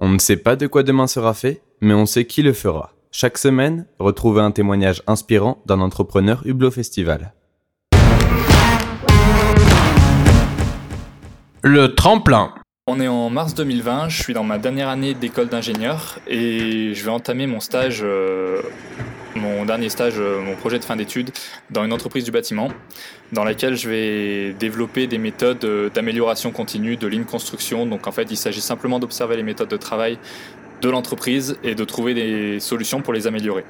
On ne sait pas de quoi demain sera fait, mais on sait qui le fera. Chaque semaine, retrouvez un témoignage inspirant d'un entrepreneur Hublot Festival. Le tremplin. On est en mars 2020, je suis dans ma dernière année d'école d'ingénieur et je vais entamer mon stage, euh, mon dernier stage, euh, mon projet de fin d'études dans une entreprise du bâtiment dans laquelle je vais développer des méthodes euh, d'amélioration continue de ligne construction. Donc en fait, il s'agit simplement d'observer les méthodes de travail de l'entreprise et de trouver des solutions pour les améliorer.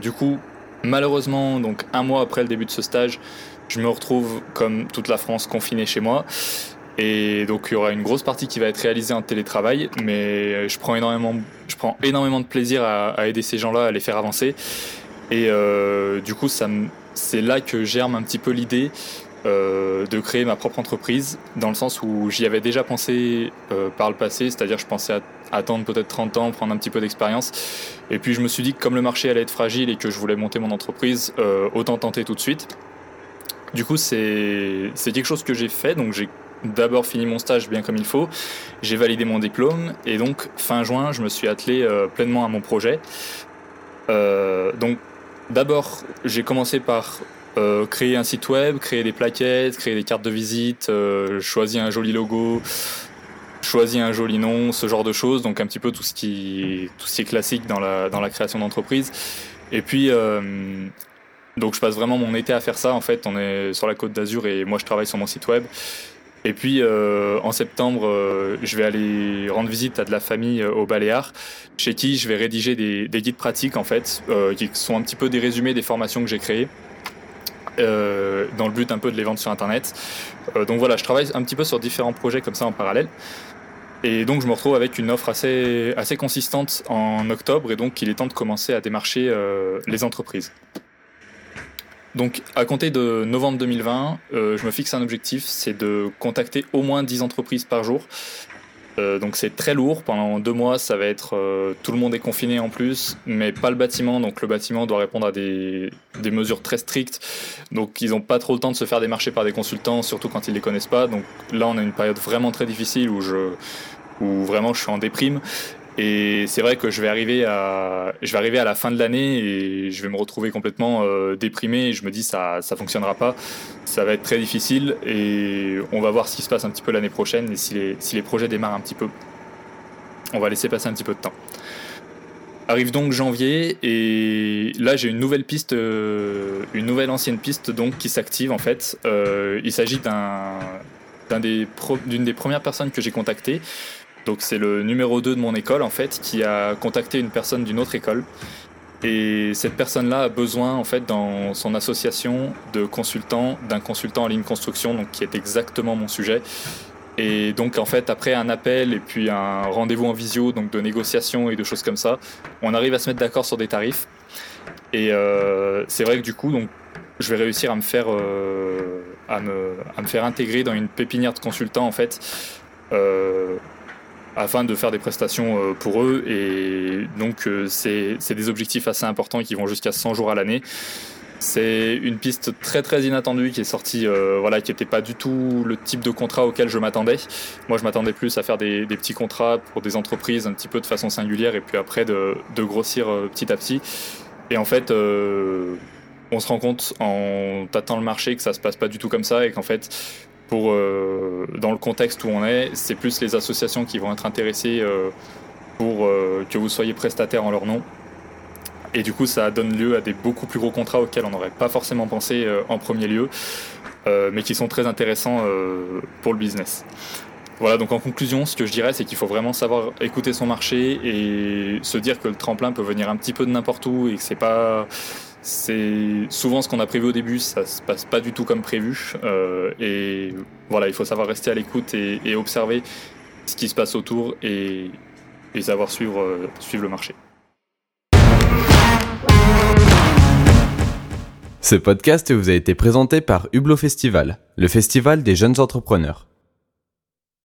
du coup, malheureusement, donc un mois après le début de ce stage, je me retrouve comme toute la France confiné chez moi et donc il y aura une grosse partie qui va être réalisée en télétravail, mais je prends énormément, je prends énormément de plaisir à, aider ces gens-là, à les faire avancer. Et euh, du coup, c'est là que germe un petit peu l'idée euh, de créer ma propre entreprise, dans le sens où j'y avais déjà pensé euh, par le passé, c'est-à-dire je pensais attendre peut-être 30 ans, prendre un petit peu d'expérience. Et puis je me suis dit que comme le marché allait être fragile et que je voulais monter mon entreprise, autant tenter tout de suite. Du coup, c'est quelque chose que j'ai fait, donc j'ai d'abord fini mon stage bien comme il faut, j'ai validé mon diplôme et donc fin juin, je me suis attelé euh, pleinement à mon projet. Euh, donc d'abord, j'ai commencé par euh, créer un site web, créer des plaquettes, créer des cartes de visite, choisir un joli logo, choisir un joli nom, ce genre de choses, donc un petit peu tout ce qui, tout ce qui est classique dans la, dans la création d'entreprise. Et puis donc je passe vraiment mon été à faire ça. En fait, on est sur la côte d'Azur et moi je travaille sur mon site web. Et puis euh, en septembre, euh, je vais aller rendre visite à de la famille euh, au Baléares, chez qui je vais rédiger des, guides pratiques en fait, qui sont un petit peu des résumés des formations que j'ai créées. dans le but un peu de les vendre sur internet. donc voilà, je travaille un petit peu sur différents projets comme ça en parallèle. Et donc je me retrouve avec une offre assez, assez consistante en octobre et donc il est temps de commencer à démarcher les entreprises. Donc, à compter de novembre 2020, euh, je me fixe un objectif, c'est de contacter au moins 10 entreprises par jour. Euh, donc c'est très lourd. Pendant deux mois, ça va être euh, tout le monde est confiné en plus, mais pas le bâtiment. Donc le bâtiment doit répondre à des, des mesures très strictes. Donc ils n'ont pas trop le temps de se faire démarcher par des consultants, surtout quand ils les connaissent pas. Donc là, on a une période vraiment très difficile où je où vraiment je suis en déprime et c'est vrai que je vais arriver à, je vais arriver à la fin de l'année et je vais me retrouver complètement euh, déprimé. Et je me dis ça, ça fonctionnera pas, ça va être très difficile et on va voir ce qui se passe un petit peu l'année prochaine et si les, si les projets démarrent un petit peu. On va laisser passer un petit peu de temps. Arrive donc janvier et là j'ai une nouvelle piste, euh, une nouvelle ancienne piste donc qui s'active en fait. Euh, il s'agit d'un, d'un des d'une des premières personnes que j'ai contactées donc c'est le numéro 2 de mon école en fait qui a contacté une personne d'une autre école. Et cette personne-là a besoin en fait dans son association de consultants d'un consultant en ligne construction donc qui est exactement mon sujet. Et donc en fait après un appel et puis un rendez-vous en visio donc de négociation et de choses comme ça, on arrive à se mettre d'accord sur des tarifs. Et euh, c'est vrai que du coup donc je vais réussir à me faire euh, à, me, faire intégrer dans une pépinière de consultants en fait. Euh, afin de faire des prestations euh, pour eux. Et donc, euh, c'est des objectifs assez importants qui vont jusqu'à 100 jours à l'année. C'est une piste très très inattendue qui est sortie, euh, voilà, qui n'était pas du tout le type de contrat auquel je m'attendais. Moi, je m'attendais plus à faire des, petits contrats pour des entreprises un petit peu de façon singulière et puis après de, de grossir petit à petit. Et en fait, on se rend compte en tâtant le marché que ça se passe pas du tout comme ça et qu'en fait, pour, euh, dans le contexte où on est, c'est plus les associations qui vont être intéressées euh, pour euh, que vous soyez prestataire en leur nom. Et du coup, ça donne lieu à des beaucoup plus gros contrats auxquels on n'aurait pas forcément pensé en premier lieu, mais qui sont très intéressants pour le business. Voilà, donc en conclusion, ce que je dirais, c'est qu'il faut vraiment savoir écouter son marché et se dire que le tremplin peut venir un petit peu de n'importe où et que c'est pas c'est souvent ce qu'on a prévu au début, ça se passe pas du tout comme prévu. Euh, et voilà, il faut savoir rester à l'écoute et, observer ce qui se passe autour et, savoir suivre, euh, suivre le marché. Ce podcast vous a été présenté par Hublot Festival, le festival des jeunes entrepreneurs.